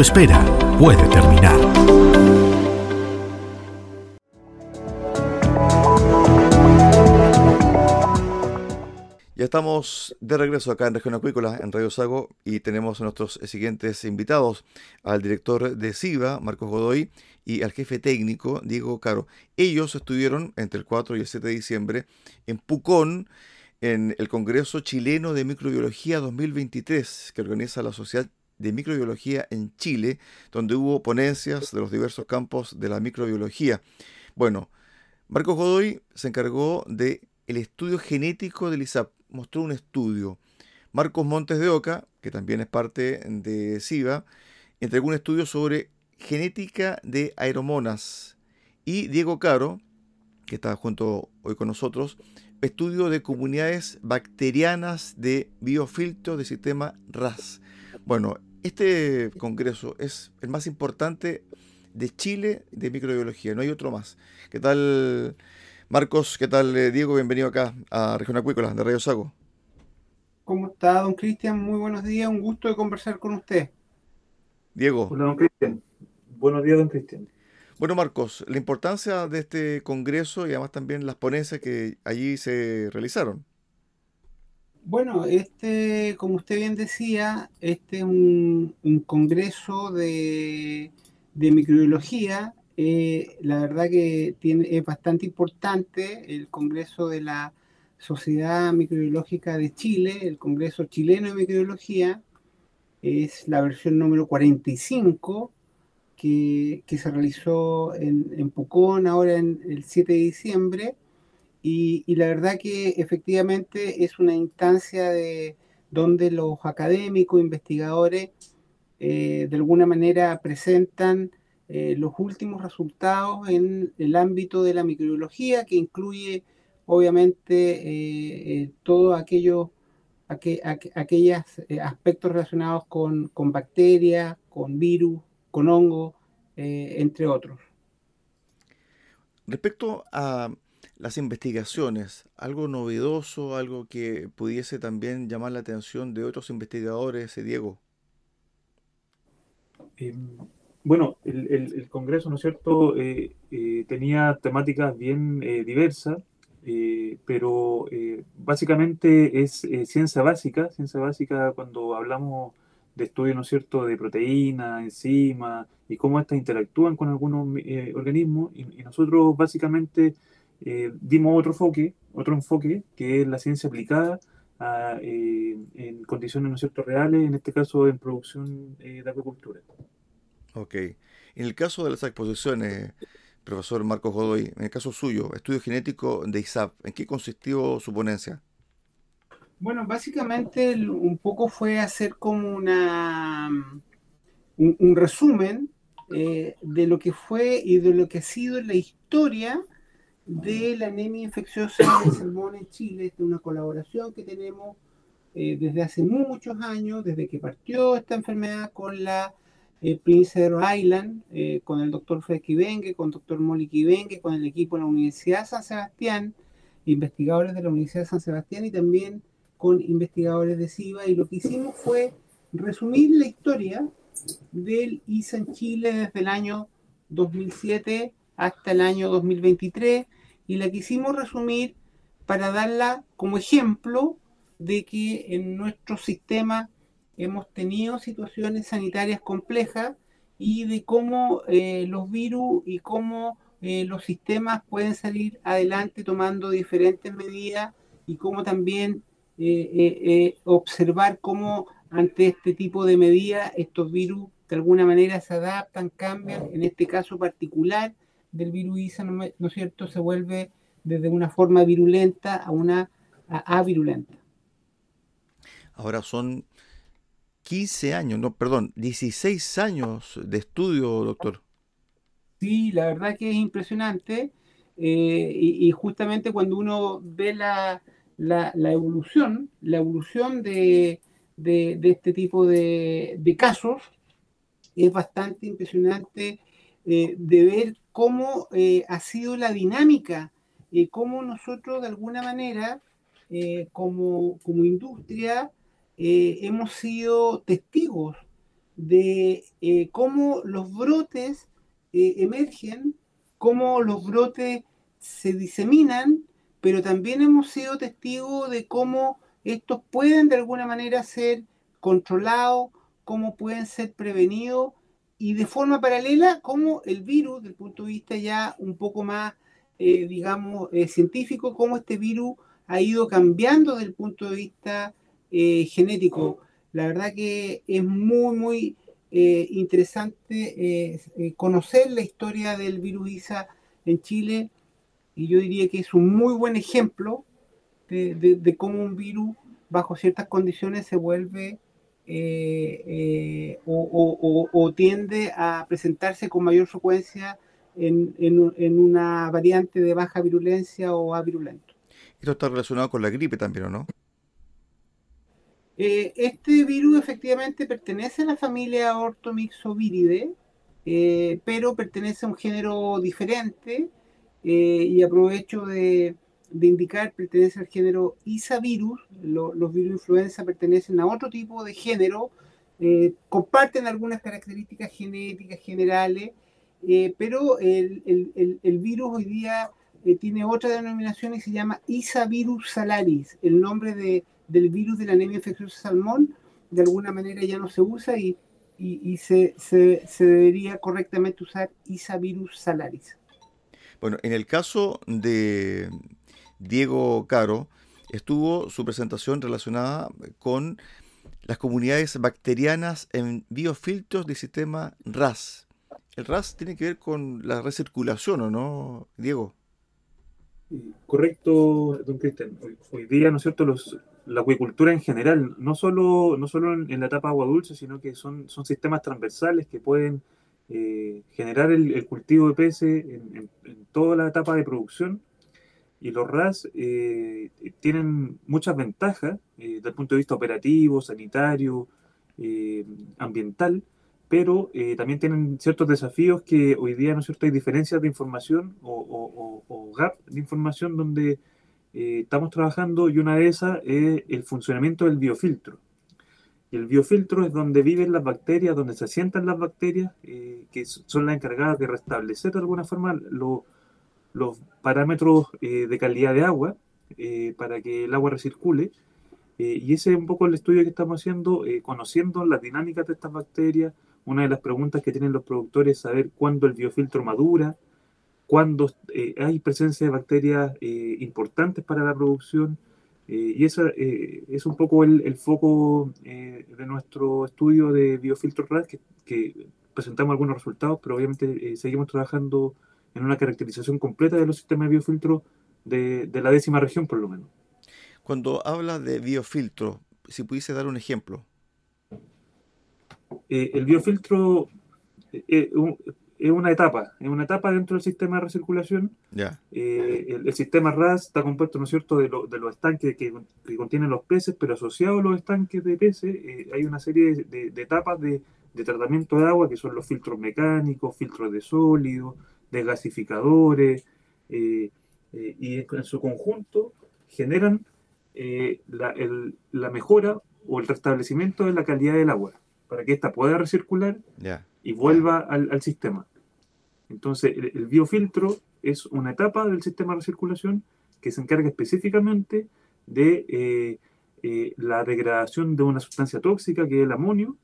espera puede terminar. Ya estamos de regreso acá en Región Acuícola, en Radio Sago, y tenemos a nuestros siguientes invitados, al director de SIVA, Marcos Godoy, y al jefe técnico, Diego Caro. Ellos estuvieron entre el 4 y el 7 de diciembre en Pucón, en el Congreso Chileno de Microbiología 2023, que organiza la Sociedad de Microbiología en Chile, donde hubo ponencias de los diversos campos de la microbiología. Bueno, Marcos Godoy se encargó de el estudio genético del ISAP mostró un estudio. Marcos Montes de Oca, que también es parte de SIVA, entregó un estudio sobre genética de aeromonas. Y Diego Caro, que está junto hoy con nosotros, estudio de comunidades bacterianas de biofiltro del sistema RAS. Bueno, este congreso es el más importante de Chile de microbiología, no hay otro más. ¿Qué tal, Marcos, ¿qué tal eh, Diego? Bienvenido acá a Región Acuícola de Radio Sago. ¿Cómo está, don Cristian? Muy buenos días, un gusto de conversar con usted. Diego. Hola, don Cristian. Buenos días, don Cristian. Bueno, Marcos, la importancia de este congreso y además también las ponencias que allí se realizaron. Bueno, este, como usted bien decía, este es un, un congreso de, microbiología. Eh, la verdad que tiene, es bastante importante el Congreso de la Sociedad Microbiológica de Chile, el Congreso Chileno de Microbiología, es la versión número 45 que, que se realizó en, en, Pucón ahora en el 7 de diciembre y, la verdad que efectivamente es una instancia de donde los académicos, investigadores, eh, de alguna manera presentan eh, los últimos resultados en el ámbito de la microbiología, que incluye obviamente eh, todos aquellos aqu aspectos relacionados con, con bacterias, con virus, con hongo, entre otros. Respecto a las investigaciones, algo novedoso, algo que pudiese también llamar la atención de otros investigadores, Diego. bueno, el, Congreso, ¿no es cierto?, tenía temáticas bien diversas, pero básicamente es ciencia básica, ciencia básica cuando hablamos de estudio, ¿no es cierto?, de proteínas, enzimas y cómo éstas interactúan con algunos eh, organismos. Y, nosotros básicamente eh, dimos otro enfoque, otro enfoque, que es la ciencia aplicada eh, en condiciones, ¿no cierto?, reales, en este caso en producción de agricultura. Ok. En el caso de las exposiciones, profesor Marcos Godoy, en el caso suyo, estudio genético de ISAP, ¿en qué consistió su ponencia? Bueno, básicamente un poco fue hacer como una un, resumen eh, de lo que fue y de lo que ha sido la historia de la anemia infecciosa del salmón en Chile. Esta es una colaboración que tenemos eh, desde hace muchos años, desde que partió esta enfermedad con la eh, Prince Island, eh, con el doctor Fred Kibengue, con el doctor Molly Kibengue, con el equipo de la Universidad de San Sebastián, investigadores de la Universidad de San Sebastián y también con investigadores de SIVA y lo que hicimos fue resumir la historia del ISA en Chile desde el año 2007 hasta el año 2023 y la quisimos resumir para darla como ejemplo de que en nuestro sistema hemos tenido situaciones sanitarias complejas y de cómo eh, los virus y cómo eh, los sistemas pueden salir adelante tomando diferentes medidas y cómo también eh, observar cómo ante este tipo de medidas estos virus de alguna manera se adaptan, cambian, en este caso particular del virus ISA, ¿no, es cierto?, se vuelve desde una forma virulenta a una avirulenta. Ahora son 15 años, no, perdón, 16 años de estudio, doctor. Sí, la verdad que es impresionante. y, justamente cuando uno ve la, la, evolución, la evolución de, este tipo de, casos es bastante impresionante eh, de ver cómo eh, ha sido la dinámica, y cómo nosotros de alguna manera, eh, como, como, industria, hemos sido testigos de cómo los brotes emergen, cómo los brotes se diseminan pero también hemos sido testigos de cómo estos pueden de alguna manera ser controlados, cómo pueden ser prevenidos y de forma paralela cómo el virus, desde el punto de vista ya un poco más, eh, digamos, eh, científico, cómo este virus ha ido cambiando desde el punto de vista eh, genético. La verdad que es muy, muy interesante conocer la historia del virus ISA en Chile y yo diría que es un muy buen ejemplo de, cómo un virus bajo ciertas condiciones se vuelve eh, eh, o, tiende a presentarse con mayor frecuencia en, una variante de baja virulencia o avirulento. Esto está relacionado con la gripe también, ¿o no? Eh, este virus efectivamente pertenece a la familia Orthomyxoviridae, pero pertenece a un género diferente y aprovecho de, indicar, pertenece al género Isavirus, los virus influenza pertenecen a otro tipo de género, eh, comparten algunas características genéticas generales, eh, pero el, virus hoy día tiene otra denominación y se llama Isavirus salaris, el nombre de, del virus de la anemia infecciosa salmón, de alguna manera ya no se usa y, y, se, se, se, debería correctamente usar Isavirus salaris. Bueno, en el caso de Diego Caro, estuvo su presentación relacionada con las comunidades bacterianas en biofiltros del sistema RAS. El RAS tiene que ver con la recirculación, ¿o no, Diego? Correcto, don Cristian. Hoy, día, ¿no es cierto?, la acuicultura en general, no solo, no solo en, la etapa agua dulce, sino que son, son sistemas transversales que pueden eh, generar el, cultivo de peces en, toda la etapa de producción. Y los RAS eh, tienen muchas ventajas eh, desde el punto de vista operativo, sanitario, ambiental, pero también tienen ciertos desafíos que hoy día, ¿no cierto?, hay diferencias de información o, o gap de información donde estamos trabajando y una de esas es el funcionamiento del biofiltro. Y el biofiltro es donde viven las bacterias, donde se asientan las bacterias, eh, que son las encargadas de restablecer de alguna forma los parámetros eh, de calidad de agua para que el agua recircule. y ese es un poco el estudio que estamos haciendo, conociendo las dinámicas de estas bacterias. Una de las preguntas que tienen los productores es saber cuándo el biofiltro madura, cuándo hay presencia de bacterias importantes para la producción eh, y ese eh, es un poco el, foco eh, de nuestro estudio de biofiltro RAD, que, presentamos algunos resultados, pero obviamente seguimos trabajando en una caracterización completa de los sistemas de biofiltro de, de la décima región, por lo menos. Cuando habla de biofiltro, si pudiese dar un ejemplo. el biofiltro es una etapa, es una etapa dentro del sistema de recirculación. Eh, el, sistema RAS está compuesto, ¿no es cierto?, de, los estanques que, contienen los peces, pero asociado a los estanques de peces eh, hay una serie de, etapas de, tratamiento de agua que son los filtros mecánicos, filtros de sólidos, desgasificadores, eh, y en su conjunto generan la, mejora o el restablecimiento de la calidad del agua para que ésta pueda recircular y vuelva al, sistema. Entonces, el, biofiltro es una etapa del sistema de recirculación que se encarga específicamente de eh, eh, la degradación de una sustancia tóxica, que es el amonio,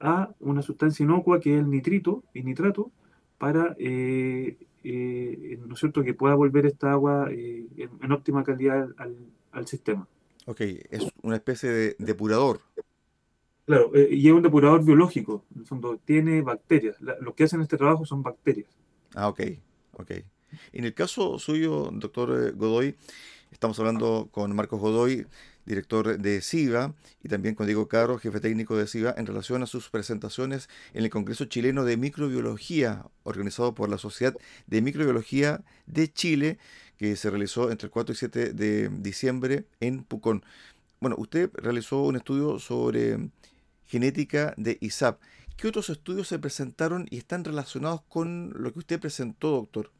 a una sustancia inocua, que es el nitrito y nitrato, para eh, ¿no es cierto? que pueda volver esta agua en, óptima calidad al, sistema. Ok, es una especie de depurador. Claro, eh, y es un depurador biológico, en el fondo tiene bacterias. lo que hacen este trabajo son bacterias. Ah, ok, ok. En el caso suyo, doctor eh, Godoy, estamos hablando con Marcos Godoy, director de SIVA, y también con Diego Caro, jefe técnico de SIVA, en relación a sus presentaciones en el Congreso Chileno de Microbiología, organizado por la Sociedad de Microbiología de Chile, que se realizó entre el 4 y 7 de diciembre en Pucón. Bueno, usted realizó un estudio sobre genética de ISAP. ¿Qué otros estudios se presentaron y están relacionados con lo que usted presentó, doctor?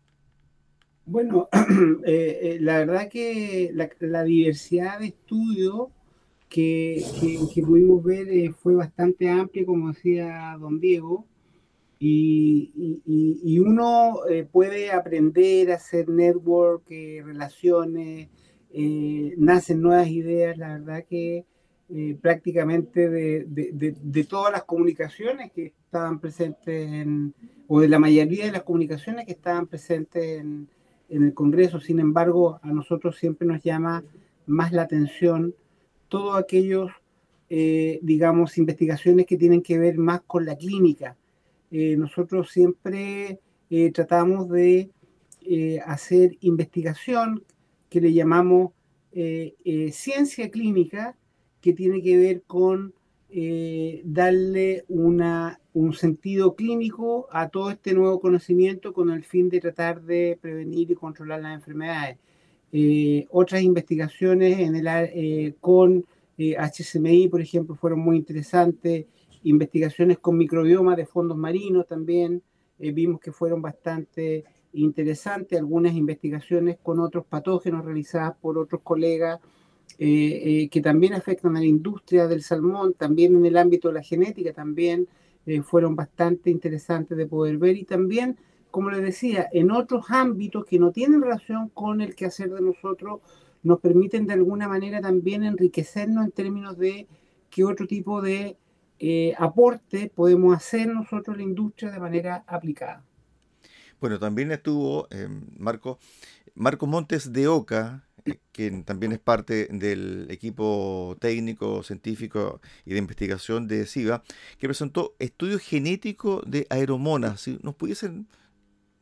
Bueno, eh, eh, la verdad que la, diversidad de estudios que, pudimos ver eh, fue bastante amplia, como decía don Diego, y, uno puede aprender a hacer network, relaciones, nacen nuevas ideas, la verdad que prácticamente de, todas las comunicaciones que estaban presentes en, o de la mayoría de las comunicaciones que estaban presentes en, el Congreso. Sin embargo, a nosotros siempre nos llama más la atención todos aquellos, eh, digamos, investigaciones que tienen que ver más con la clínica. Eh, nosotros siempre tratamos de hacer investigación que le llamamos ciencia clínica, que tiene que ver con eh, darle una, un sentido clínico a todo este nuevo conocimiento con el fin de tratar de prevenir y controlar las enfermedades. Eh, otras investigaciones en el, eh, con HCMI, por ejemplo, fueron muy interesantes. Investigaciones con microbioma de fondos marinos también vimos que fueron bastante interesantes. Algunas investigaciones con otros patógenos realizadas por otros colegas eh, eh, que también afectan a la industria del salmón, también en el ámbito de la genética, también eh, fueron bastante interesantes de poder ver y también, como les decía, en otros ámbitos que no tienen relación con el quehacer de nosotros, nos permiten de alguna manera también enriquecernos en términos de qué otro tipo de aporte podemos hacer nosotros la industria de manera aplicada. Bueno, también estuvo Marco, Marco Montes de Oca, quien también es parte del equipo técnico, científico y de investigación de SIVA, que presentó estudio genético de aeromonas. Si nos pudiesen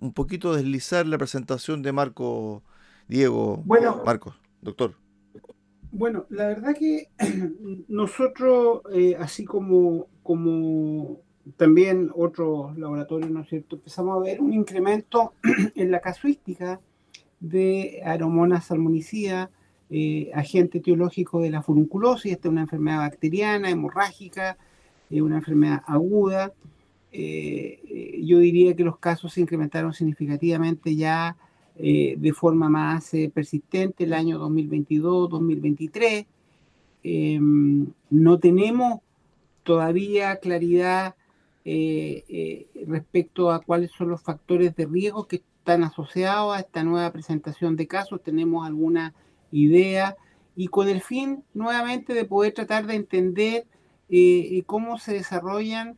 un poquito deslizar la presentación de Marco, Diego, bueno, Marcos, doctor. Bueno, la verdad que nosotros, eh, así como, como también otros laboratorios, ¿no es cierto?, empezamos a ver un incremento en la casuística de Aromonas salmonicida, eh, agente etiológico de la furunculosis, esta es una enfermedad bacteriana, hemorrágica, eh, una enfermedad aguda. Eh, yo diría que los casos se incrementaron significativamente ya de forma más persistente el año 2022-2023. Em, no tenemos todavía claridad respecto a cuáles son los factores de riesgo que están asociados a esta nueva presentación de casos. Tenemos alguna idea y con el fin nuevamente de poder tratar de entender cómo se desarrollan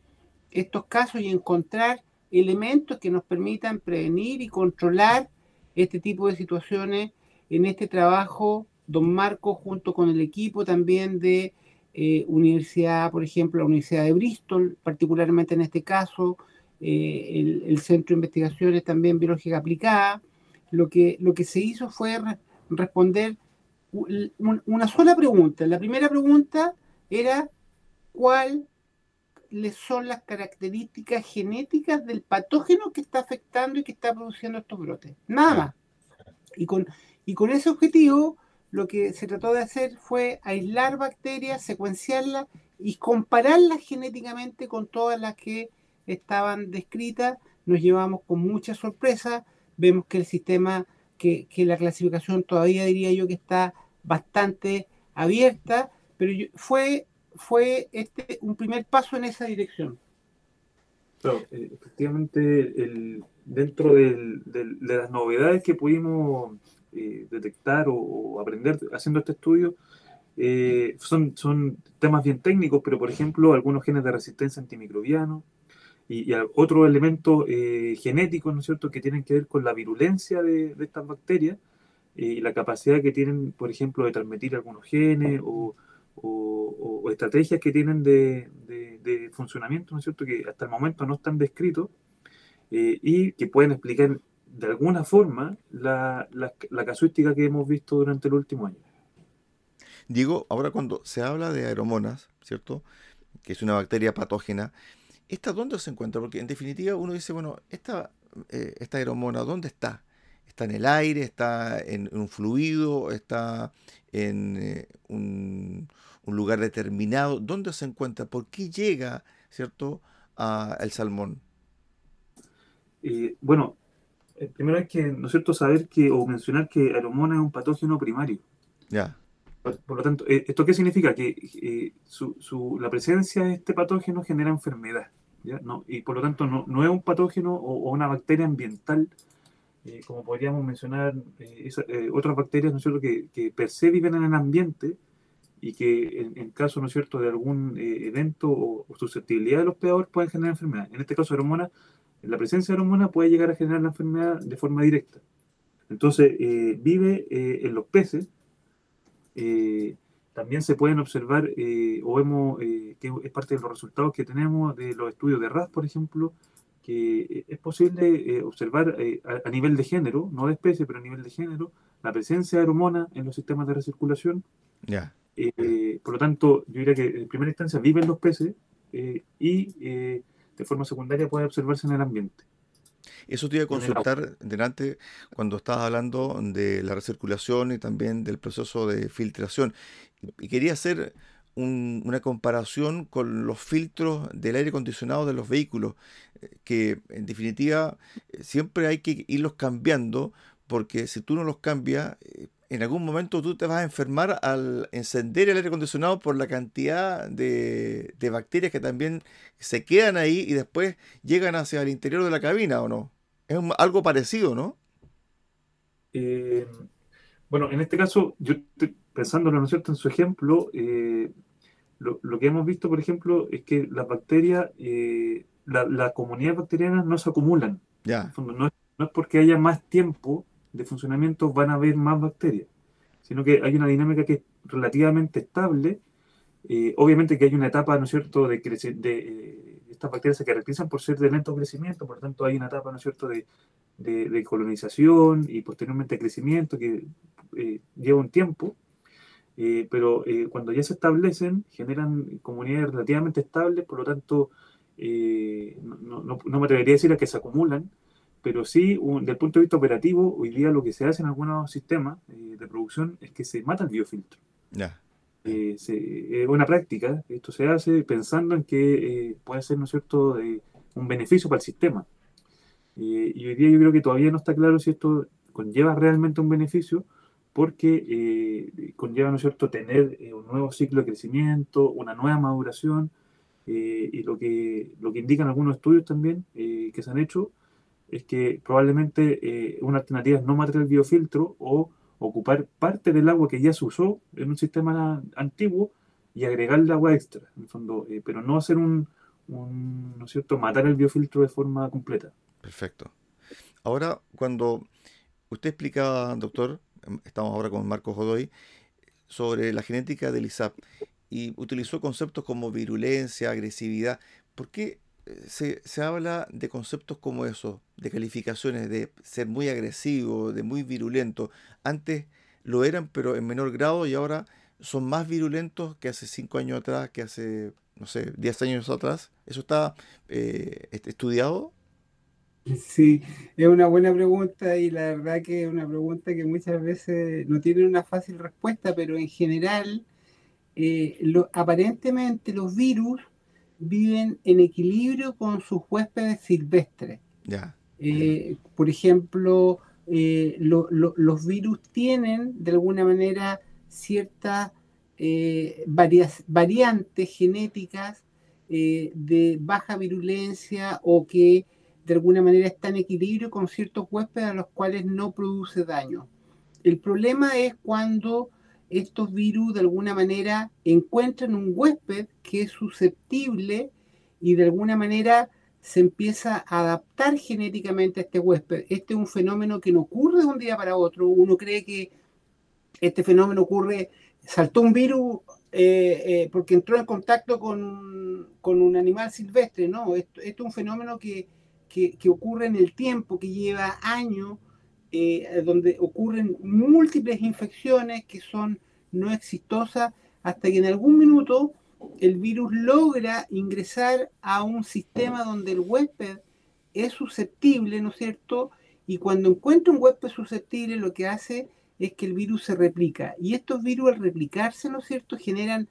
estos casos y encontrar elementos que nos permitan prevenir y controlar este tipo de situaciones en este trabajo, don Marco, junto con el equipo también de eh, universidad, por ejemplo, la Universidad de Bristol, particularmente en este caso, eh, el, Centro de Investigaciones también Biológica Aplicada, lo que, lo que se hizo fue responder una sola pregunta. La primera pregunta era cuál son las características genéticas del patógeno que está afectando y que está produciendo estos brotes. Nada más. Y con, y con ese objetivo, lo que se trató de hacer fue aislar bacterias, secuenciarlas y compararlas genéticamente con todas las que estaban descritas. Nos llevamos con mucha sorpresa. Vemos que el sistema, que, que la clasificación todavía diría yo que está bastante abierta, pero fue fue este un primer paso en esa dirección. Eh, efectivamente, el, dentro de las novedades que pudimos eh, detectar o, aprender haciendo este estudio, eh, son, son temas bien técnicos, pero por ejemplo, algunos genes de resistencia antimicrobiano y, otros elementos genéticos, ¿no es cierto?, que tienen que ver con la virulencia de, de estas bacterias y la capacidad que tienen, por ejemplo, de transmitir algunos genes o estrategias que tienen de, funcionamiento, ¿no es cierto?, que hasta el momento no están descritos eh, y que pueden explicar de alguna forma la, casuística que hemos visto durante el último año. Diego, ahora cuando se habla de aeromonas, ¿cierto?, que es una bacteria patógena, ¿esta dónde se encuentra? Porque en definitiva uno dice, bueno, esta, eh, esta aeromona, ¿dónde está? ¿Está en el aire? ¿Está en, un fluido? ¿Está en eh, un, un lugar determinado, ¿dónde se encuentra? ¿Por qué llega, cierto, al salmón? Eh, bueno, eh, primero hay que, ¿no es cierto?, saber que, o mencionar que Aeromona es un patógeno primario. Ya. Por, lo tanto, eh, ¿esto qué significa? Que su, la presencia de este patógeno genera enfermedad, ¿ya? No, y por lo tanto no, no es un patógeno o, una bacteria ambiental, como podríamos mencionar otras bacterias, ¿no es cierto?, que, que per se viven en el ambiente, y que en, caso, ¿no es cierto?, de algún eh, evento o, susceptibilidad de los peores pueden generar enfermedad. En este caso, hormona, la presencia de hormona puede llegar a generar la enfermedad de forma directa. Entonces, eh, vive eh, en los peces. También se pueden observar, o vemos que es parte de los resultados que tenemos de los estudios de RAS, por ejemplo, que es posible observar a, nivel de género, no de especie, pero a nivel de género, la presencia de hormona en los sistemas de recirculación. Ya. Eh, por lo tanto, yo diría que en primera instancia viven los peces eh, y eh, de forma secundaria puede observarse en el ambiente. Eso te iba a consultar delante cuando estabas hablando de la recirculación y también del proceso de filtración. Y quería hacer una comparación con los filtros del aire acondicionado de los vehículos, que en definitiva siempre hay que irlos cambiando, porque si tú no los cambias, en algún momento tú te vas a enfermar al encender el aire acondicionado por la cantidad de, bacterias que también se quedan ahí y después llegan hacia el interior de la cabina, ¿o no? Es algo parecido, ¿no? Eh, bueno, en este caso, yo pensándolo, ¿no es cierto?, en su ejemplo, eh, lo, que hemos visto, por ejemplo, es que las bacterias, eh, la, comunidad bacteriana no se acumulan. Ya. no es porque haya más tiempo de funcionamiento van a haber más bacterias, sino que hay una dinámica que es relativamente estable. Eh, obviamente que hay una etapa, ¿no es cierto?, de, de eh, estas bacterias se caracterizan por ser de lento crecimiento, por lo tanto hay una etapa, ¿no es cierto?, de, colonización y posteriormente crecimiento que eh, lleva un tiempo, pero cuando ya se establecen, generan comunidades relativamente estables, por lo tanto, no, no, me atrevería a decir a que se acumulan, pero sí, desde el punto de vista operativo, hoy día lo que se hace en algunos sistemas eh, de producción es que se mata el biofiltro. Ya. Eh, es una práctica, esto se hace pensando en que eh, puede ser, ¿no es cierto?, un beneficio para el sistema. y hoy día yo creo que todavía no está claro si esto conlleva realmente un beneficio, porque conlleva, ¿no es cierto?, tener un nuevo ciclo de crecimiento, una nueva maduración, eh, y lo que, lo que indican algunos estudios también eh, que se han hecho es que probablemente eh, una alternativa es no matar el biofiltro o ocupar parte del agua que ya se usó en un sistema antiguo y agregarle agua extra, en el fondo, pero no hacer un, ¿no es cierto?, matar el biofiltro de forma completa. Perfecto. Ahora, cuando usted explicaba, doctor, em, estamos ahora con Marco Godoy, sobre la genética del ISAP y utilizó conceptos como virulencia, agresividad. ¿Por qué eh, se, se, habla de conceptos como esos, de calificaciones, de ser muy agresivo, de muy virulento? Antes lo eran, pero en menor grado y ahora son más virulentos que hace cinco años atrás, que hace, no sé, diez años atrás. ¿Eso está eh, estudiado? Sí, es una buena pregunta y la verdad que es una pregunta que muchas veces no tiene una fácil respuesta, pero en general, eh, aparentemente los virus viven en equilibrio con sus huéspedes silvestres. Ya. Eh, por ejemplo, eh, los virus tienen de alguna manera ciertas variantes genéticas de baja virulencia o que de alguna manera está en equilibrio con ciertos huéspedes a los cuales no produce daño. El problema es cuando estos virus de alguna manera encuentran un huésped que es susceptible y de alguna manera se empieza a adaptar genéticamente a este huésped. Este es un fenómeno que no ocurre de un día para otro. Uno cree que este fenómeno ocurre, saltó un virus eh, eh, porque entró en contacto con, con, un animal silvestre. No, esto, es un fenómeno que que, ocurre en el tiempo, que lleva años, eh, donde ocurren múltiples infecciones que son no exitosas, hasta que en algún minuto el virus logra ingresar a un sistema donde el huésped es susceptible, ¿no es cierto? Y cuando encuentra un huésped susceptible, lo que hace es que el virus se replica. Y estos virus al replicarse, ¿no es cierto?, generan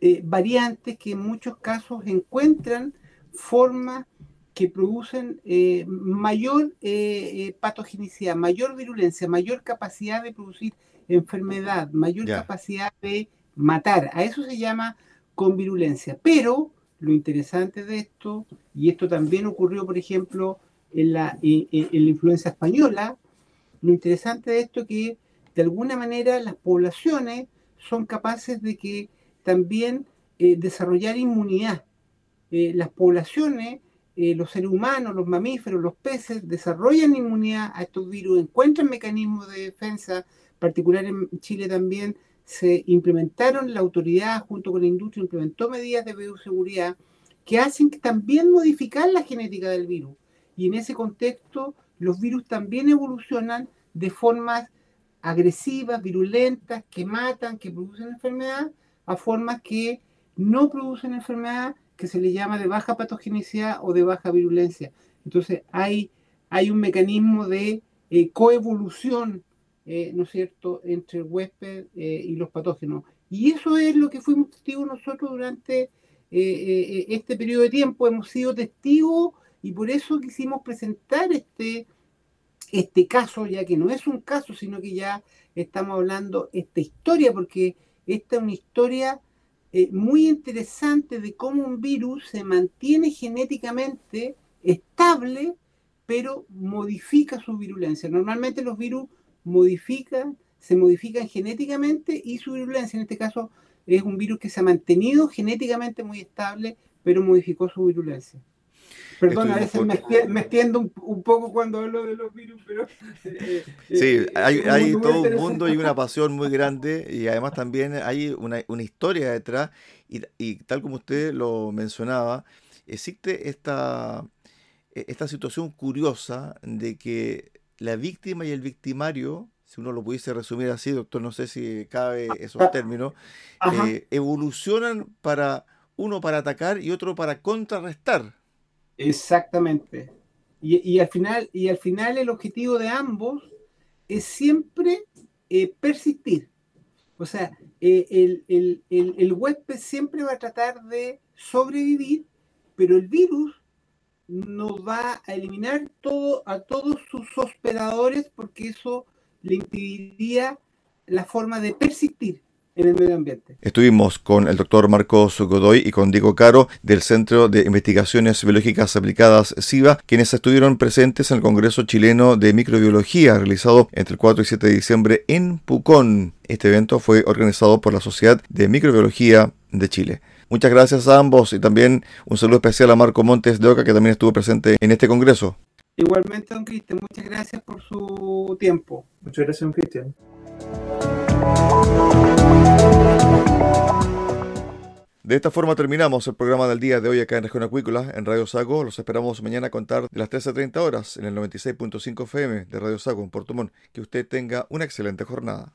eh, variantes que en muchos casos encuentran formas que producen eh, mayor eh, patogenicidad, mayor virulencia, mayor capacidad de producir enfermedad, mayor capacidad de matar. A eso se llama con virulencia. Pero lo interesante de esto, y esto también ocurrió, por ejemplo, en la, en la influencia española, lo interesante de esto es que de alguna manera las poblaciones son capaces de que también desarrollar inmunidad. las poblaciones eh, los seres humanos, los mamíferos, los peces desarrollan inmunidad a estos virus, encuentran mecanismos de defensa, particular en Chile también se implementaron, la autoridad junto con la industria implementó medidas de bioseguridad que hacen también modificar la genética del virus. Y en ese contexto, los virus también evolucionan de formas agresivas, virulentas, que matan, que producen enfermedad, a formas que no producen enfermedad que se le llama de baja patogenicidad o de baja virulencia. Entonces hay, hay un mecanismo de eh, coevolución, eh, ¿no es cierto?, entre el huésped eh, y los patógenos. Y eso es lo que fuimos testigos nosotros durante este periodo de tiempo. Hemos sido testigos y por eso quisimos presentar este, este caso, ya que no es un caso, sino que ya estamos hablando esta historia, porque esta es una historia eh, muy interesante de cómo un virus se mantiene genéticamente estable, pero modifica su virulencia. Normalmente los virus modifican, se modifican genéticamente y su virulencia, en este caso, es un virus que se ha mantenido genéticamente muy estable, pero modificó su virulencia. Perdón, a veces me, extiendo un, poco cuando hablo de los virus, pero... Eh, sí, eh, hay, todo un mundo y una pasión muy grande y además también hay una, historia detrás y, tal como usted lo mencionaba, existe esta, e, esta situación curiosa de que la víctima y el victimario, si uno lo pudiese resumir así, doctor, no sé si cabe esos términos, eh, evolucionan para uno para atacar y otro para contrarrestar. Exactamente. Y, al final, y al final el objetivo de ambos es siempre eh, persistir. O sea, eh, el, el, huésped siempre va a tratar de sobrevivir, pero el virus no va a eliminar todo, a todos sus hospedadores porque eso le impediría la forma de persistir. en el medio ambiente. Estuvimos con el doctor Marcos Godoy y con Diego Caro del Centro de Investigaciones Biológicas Aplicadas SIVA, quienes estuvieron presentes en el Congreso Chileno de Microbiología realizado entre el 4 y 7 de diciembre en Pucón. Este evento fue organizado por la Sociedad de Microbiología de Chile. Muchas gracias a ambos y también un saludo especial a Marco Montes de Oca, que también estuvo presente en este congreso. Igualmente, don Cristian, muchas gracias por su tiempo. Muchas gracias, don Cristian. De esta forma terminamos el programa del día de hoy acá en Región Acuícola, en Radio Sago. Los esperamos mañana a contar de las 13.30 horas en el 96.5 FM de Radio Sago en Puerto Montt. Que usted tenga una excelente jornada.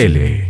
CL.